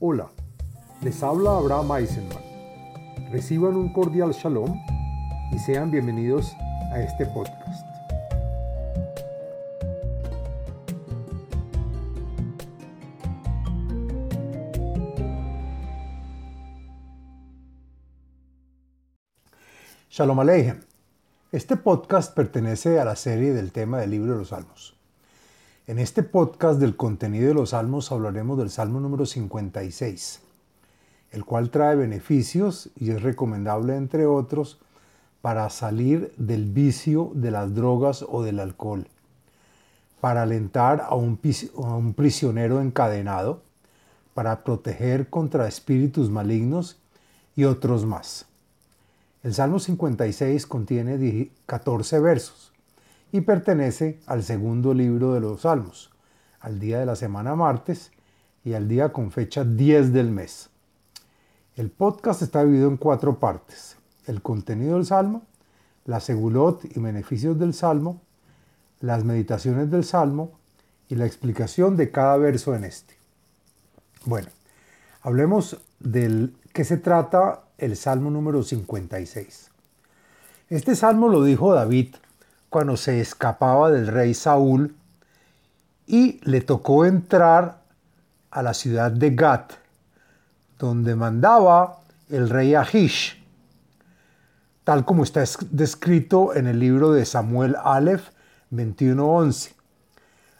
Hola, les habla Abraham Eisenman. Reciban un cordial shalom y sean bienvenidos a este podcast. Shalom Aleichem. Este podcast pertenece a la serie del tema del libro de los Salmos. En este podcast del contenido de los salmos hablaremos del salmo número 56, el cual trae beneficios y es recomendable, entre otros, para salir del vicio de las drogas o del alcohol, para alentar a un, prisionero encadenado, para proteger contra espíritus malignos y otros más. El Salmo 56 contiene 14 versos y pertenece al segundo libro de los Salmos, al día de la semana martes y al día con fecha 10 del mes. El podcast está dividido en cuatro partes. El contenido del Salmo, la segulot y beneficios del Salmo, las meditaciones del Salmo y la explicación de cada verso en este. Bueno, hablemos del que se trata el Salmo número 56. Este salmo lo dijo David cuando se escapaba del rey Saúl y le tocó entrar a la ciudad de Gat, donde mandaba el rey Ahish, tal como está descrito en el libro de Samuel Aleph 21:11.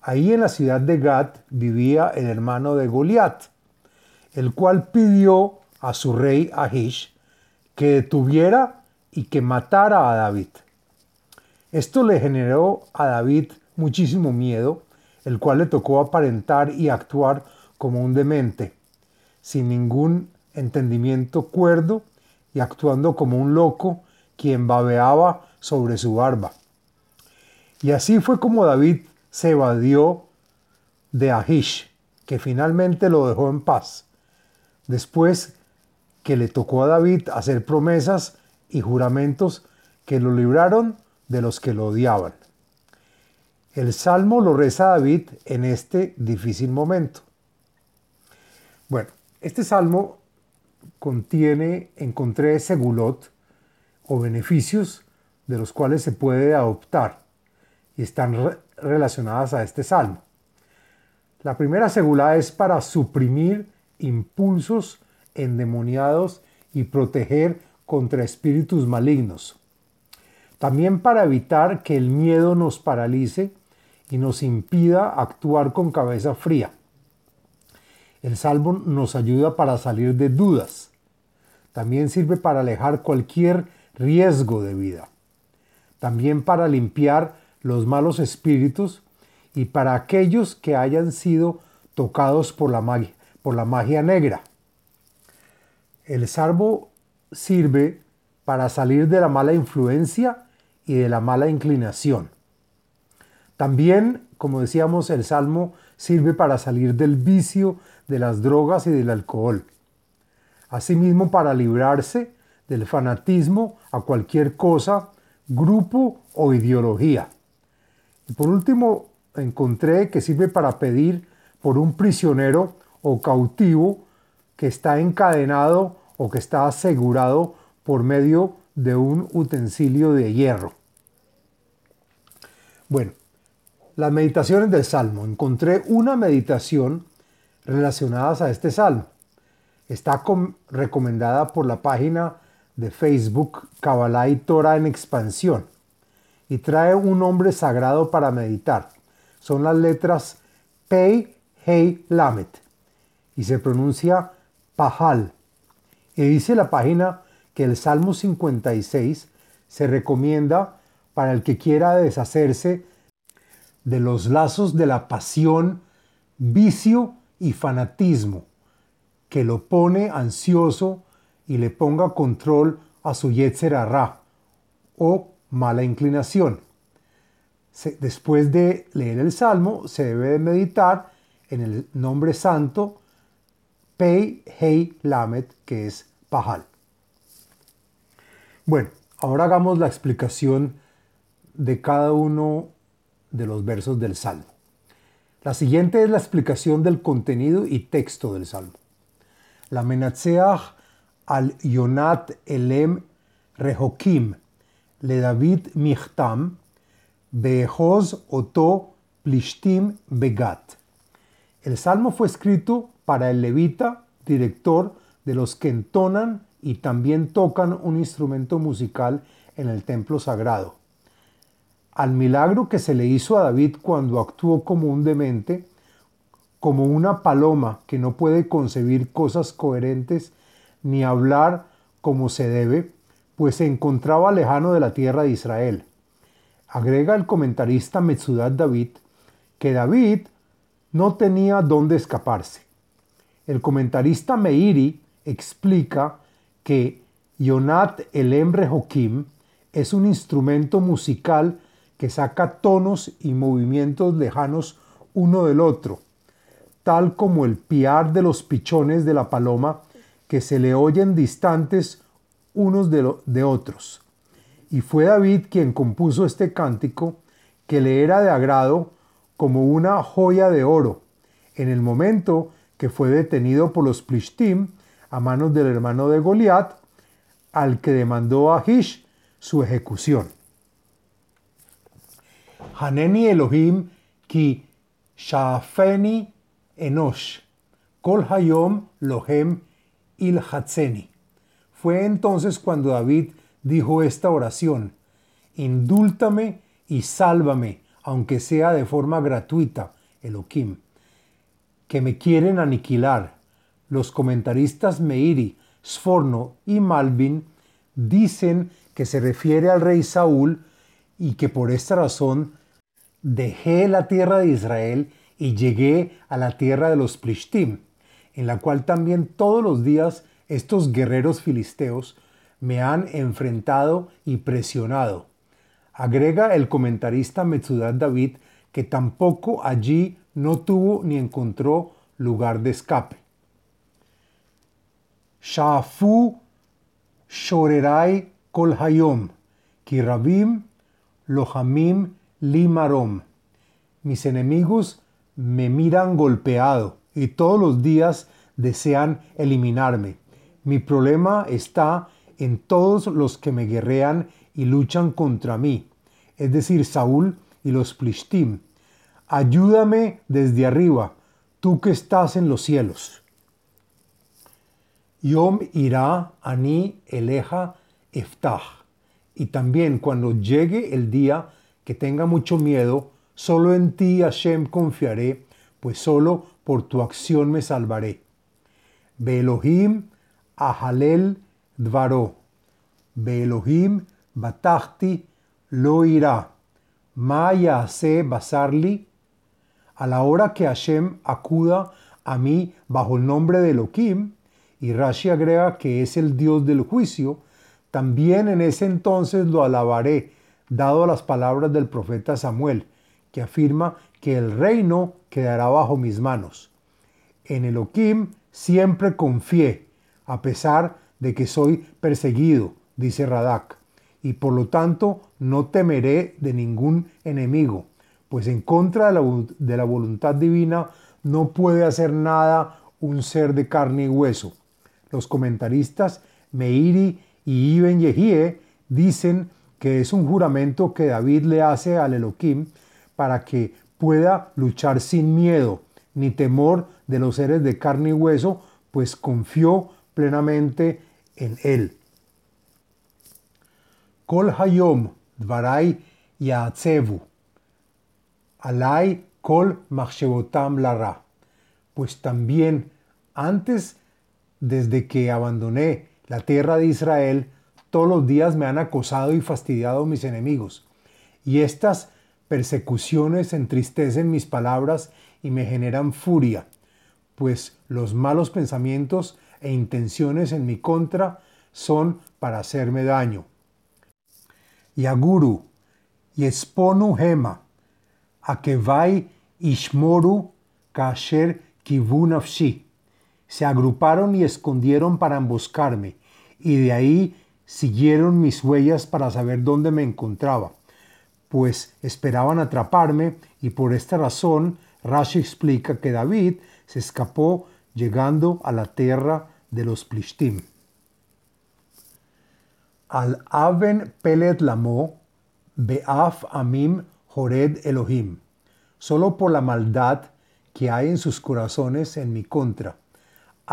Ahí en la ciudad de Gat vivía el hermano de Goliat, el cual pidió a su rey Ahish que detuviera y que matara a David. Esto le generó a David muchísimo miedo, el cual le tocó aparentar y actuar como un demente, sin ningún entendimiento cuerdo y actuando como un loco quien babeaba sobre su barba. Y así fue como David se evadió de Ahish, que finalmente lo dejó en paz, después que le tocó a David hacer promesas y juramentos que lo libraron de los que lo odiaban. El salmo lo reza David en este difícil momento. Bueno, este salmo contiene, encontré segulot o beneficios de los cuales se puede adoptar y están relacionadas a este salmo. La primera segula es para suprimir impulsos endemoniados y proteger contra espíritus malignos. También para evitar que el miedo nos paralice y nos impida actuar con cabeza fría. El salmo nos ayuda para salir de dudas. También sirve para alejar cualquier riesgo de vida. También para limpiar los malos espíritus y para aquellos que hayan sido tocados por la magia, por la magia negra. El salmo sirve para salir de la mala influencia y de la mala inclinación. También, como decíamos, el salmo sirve para salir del vicio de las drogas y del alcohol. Asimismo, para librarse del fanatismo a cualquier cosa, grupo o ideología. Y por último, encontré que sirve para pedir por un prisionero o cautivo que está encadenado o que está asegurado por medio de un utensilio de hierro. Bueno, las meditaciones del Salmo. Encontré una meditación relacionada a este Salmo. Está recomendada por la página de Facebook Kabbalah y Torah en expansión y trae un nombre sagrado para meditar. Son las letras Pei, Hei, Lamet y se pronuncia Pahal. Y dice la página que el Salmo 56 se recomienda para el que quiera deshacerse de los lazos de la pasión, vicio y fanatismo, que lo pone ansioso y le ponga control a su Yetzer o mala inclinación. Después de leer el salmo, se debe de meditar en el nombre santo Pei Hei Lamet, que es Pahal. Bueno, ahora hagamos la explicación de cada uno de los versos del Salmo. La siguiente es la explicación del contenido y texto del Salmo. la al Yonat Elem Rehokim, le David Michtam, Behoz Oto Plishtim Begat. El salmo fue escrito para el levita, director de los que entonan y también tocan un instrumento musical en el templo sagrado. Al milagro que se le hizo a David cuando actuó como un demente, como una paloma que no puede concebir cosas coherentes ni hablar como se debe, pues se encontraba lejano de la tierra de Israel. Agrega el comentarista Metzudat David que David no tenía dónde escaparse. El comentarista Meiri explica que Yonat el Emre Jokim es un instrumento musical que saca tonos y movimientos lejanos uno del otro, tal como el piar de los pichones de la paloma que se le oyen distantes unos de, de otros. Y fue David quien compuso este cántico que le era de agrado como una joya de oro, en el momento que fue detenido por los Plishtim a manos del hermano de Goliat, al que demandó a Hish su ejecución. Haneni Elohim ki shafeni enosh, kol hayom lohem il Fue entonces cuando David dijo esta oración, indúltame y sálvame, aunque sea de forma gratuita, Elohim, que me quieren aniquilar. Los comentaristas Meiri, Sforno y Malvin dicen que se refiere al rey Saúl y que por esta razón dejé la tierra de Israel y llegué a la tierra de los Plishtim, en la cual también todos los días estos guerreros filisteos me han enfrentado y presionado. Agrega el comentarista Metzudat David que tampoco allí no tuvo ni encontró lugar de escape. Shafu shorerai hayom, kirabim lohamim limarom. Mis enemigos me miran golpeado y todos los días desean eliminarme. Mi problema está en todos los que me guerrean y luchan contra mí, es decir, Saúl y los Plishtim. Ayúdame desde arriba, tú que estás en los cielos. Yom irá ani eleja eftah. Y también cuando llegue el día que tenga mucho miedo, solo en ti, Hashem, confiaré, pues solo por tu acción me salvaré. Beelohim ahalel dvaro. Beelohim batachti lo irá. Maya se basarli. A la hora que Hashem acuda a mí bajo el nombre de Elohim, y Rashi agrega que es el Dios del juicio, también en ese entonces lo alabaré, dado las palabras del profeta Samuel, que afirma que el reino quedará bajo mis manos. En Elohim siempre confié, a pesar de que soy perseguido, dice Radak, y por lo tanto no temeré de ningún enemigo, pues en contra de la, de la voluntad divina no puede hacer nada un ser de carne y hueso. Los comentaristas Meiri y Ibn Yehie dicen que es un juramento que David le hace al Elohim para que pueda luchar sin miedo ni temor de los seres de carne y hueso, pues confió plenamente en él. Kol hayom dvarai yaatzevu, alai kol machshevotam lara. Pues también antes, desde que abandoné la tierra de Israel, todos los días me han acosado y fastidiado mis enemigos. Y estas persecuciones entristecen mis palabras y me generan furia, pues los malos pensamientos e intenciones en mi contra son para hacerme daño. Yaguru, Yesponu Hema, Akevai Ishmoru Kasher Kivunafshi se agruparon y escondieron para emboscarme, y de ahí siguieron mis huellas para saber dónde me encontraba, pues esperaban atraparme y por esta razón Rashi explica que David se escapó llegando a la tierra de los Plishtim. Al Aven Pelet Lamo, Beaf Amim Jored Elohim, solo por la maldad que hay en sus corazones en mi contra.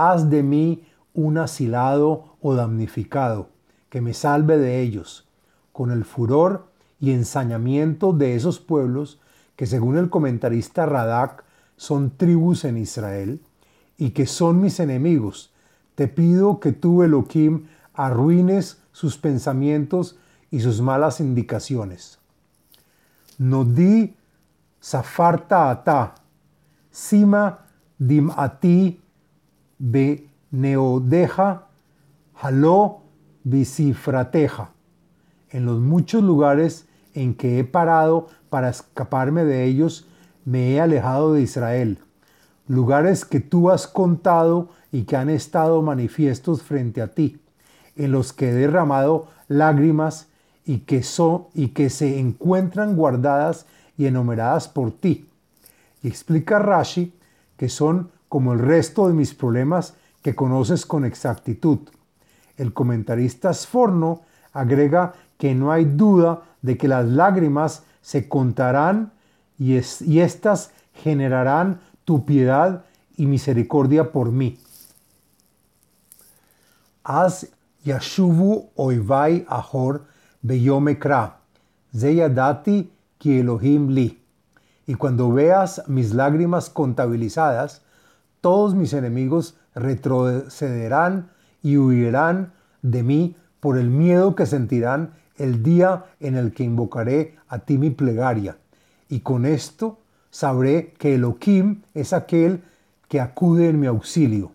Haz de mí un asilado o damnificado, que me salve de ellos, con el furor y ensañamiento de esos pueblos que según el comentarista Radak son tribus en Israel y que son mis enemigos. Te pido que tú, Elohim, arruines sus pensamientos y sus malas indicaciones. Nodi safarta ata, sima dim ati be neodeja, halo bisifrateja. En los muchos lugares en que he parado para escaparme de ellos, me he alejado de Israel. Lugares que tú has contado y que han estado manifiestos frente a ti, en los que he derramado lágrimas y que, son, y que se encuentran guardadas y enumeradas por ti. Y explica Rashi que son como el resto de mis problemas que conoces con exactitud. El comentarista Sforno agrega que no hay duda de que las lágrimas se contarán y, éstas generarán tu piedad y misericordia por mí. Az yashuvu oivai ahor beyomekra, zeyadati ki Elohim li. Y cuando veas mis lágrimas contabilizadas, todos mis enemigos retrocederán y huirán de mí por el miedo que sentirán el día en el que invocaré a ti mi plegaria. Y con esto sabré que Elohim es aquel que acude en mi auxilio.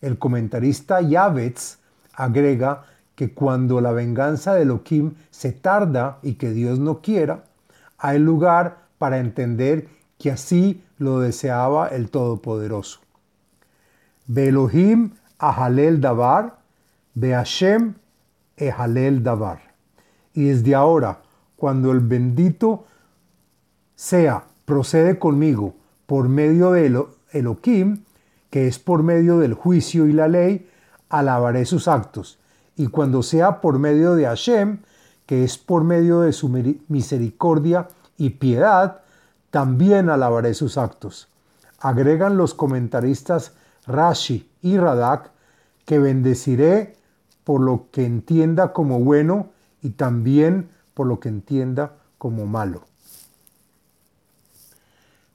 El comentarista Yavetz agrega que cuando la venganza de Elohim se tarda y que Dios no quiera, hay lugar para entender que así lo deseaba el Todopoderoso. Be Elohim ahalel davar, be Hashem ehalel davar. Y desde ahora, cuando el bendito sea, procede conmigo por medio de Elohim, que es por medio del juicio y la ley, alabaré sus actos. Y cuando sea por medio de Hashem, que es por medio de su misericordia y piedad, también alabaré sus actos. Agregan los comentaristas Rashi y Radak que bendeciré por lo que entienda como bueno y también por lo que entienda como malo.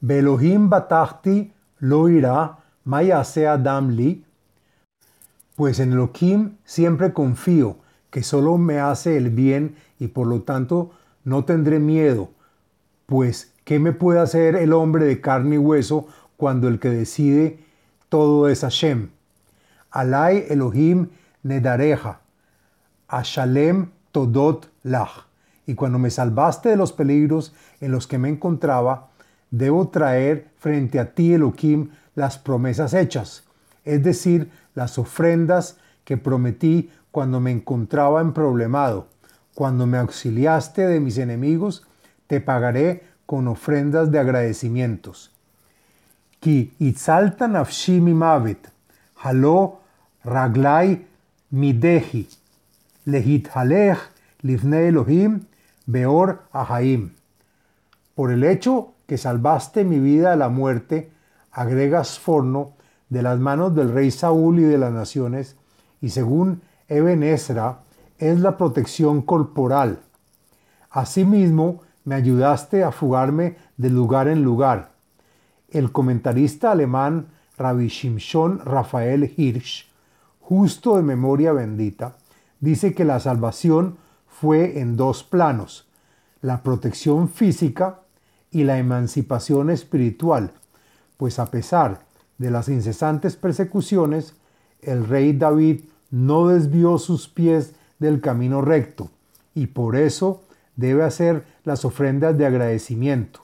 Belohim batachti lo irá, maya sea damli, pues en Elohim siempre confío que solo me hace el bien y por lo tanto no tendré miedo, pues ¿qué me puede hacer el hombre de carne y hueso cuando el que decide todo es Hashem? Alay Elohim nedareja, Ashalem Todot Lach. Y cuando me salvaste de los peligros en los que me encontraba, debo traer frente a ti, Elohim, las promesas hechas, es decir, las ofrendas que prometí cuando me encontraba en problemado. Cuando me auxiliaste de mis enemigos, te pagaré con ofrendas de agradecimientos. Midehi, lehit livne Elohim, beor ahaim. Por el hecho que salvaste mi vida de la muerte, agregas forno de las manos del rey Saúl y de las naciones, y según Eben Esra, es la protección corporal. Asimismo, me ayudaste a fugarme de lugar en lugar. El comentarista alemán Rabbi Shimshon Rafael Hirsch, justo de memoria bendita, dice que la salvación fue en dos planos, la protección física y la emancipación espiritual, pues a pesar de las incesantes persecuciones, el rey David no desvió sus pies del camino recto y por eso debe hacer las ofrendas de agradecimiento.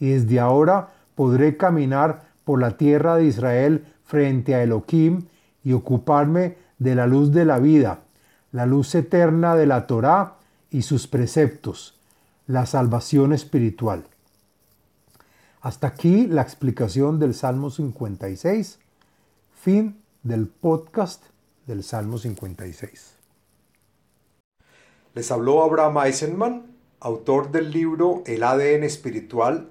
Y desde ahora podré caminar por la tierra de Israel frente a Elohim y ocuparme de la luz de la vida, la luz eterna de la Torá y sus preceptos, la salvación espiritual. Hasta aquí la explicación del Salmo 56. Fin del podcast del Salmo 56. Les habló Abraham Eisenman, autor del libro El ADN espiritual,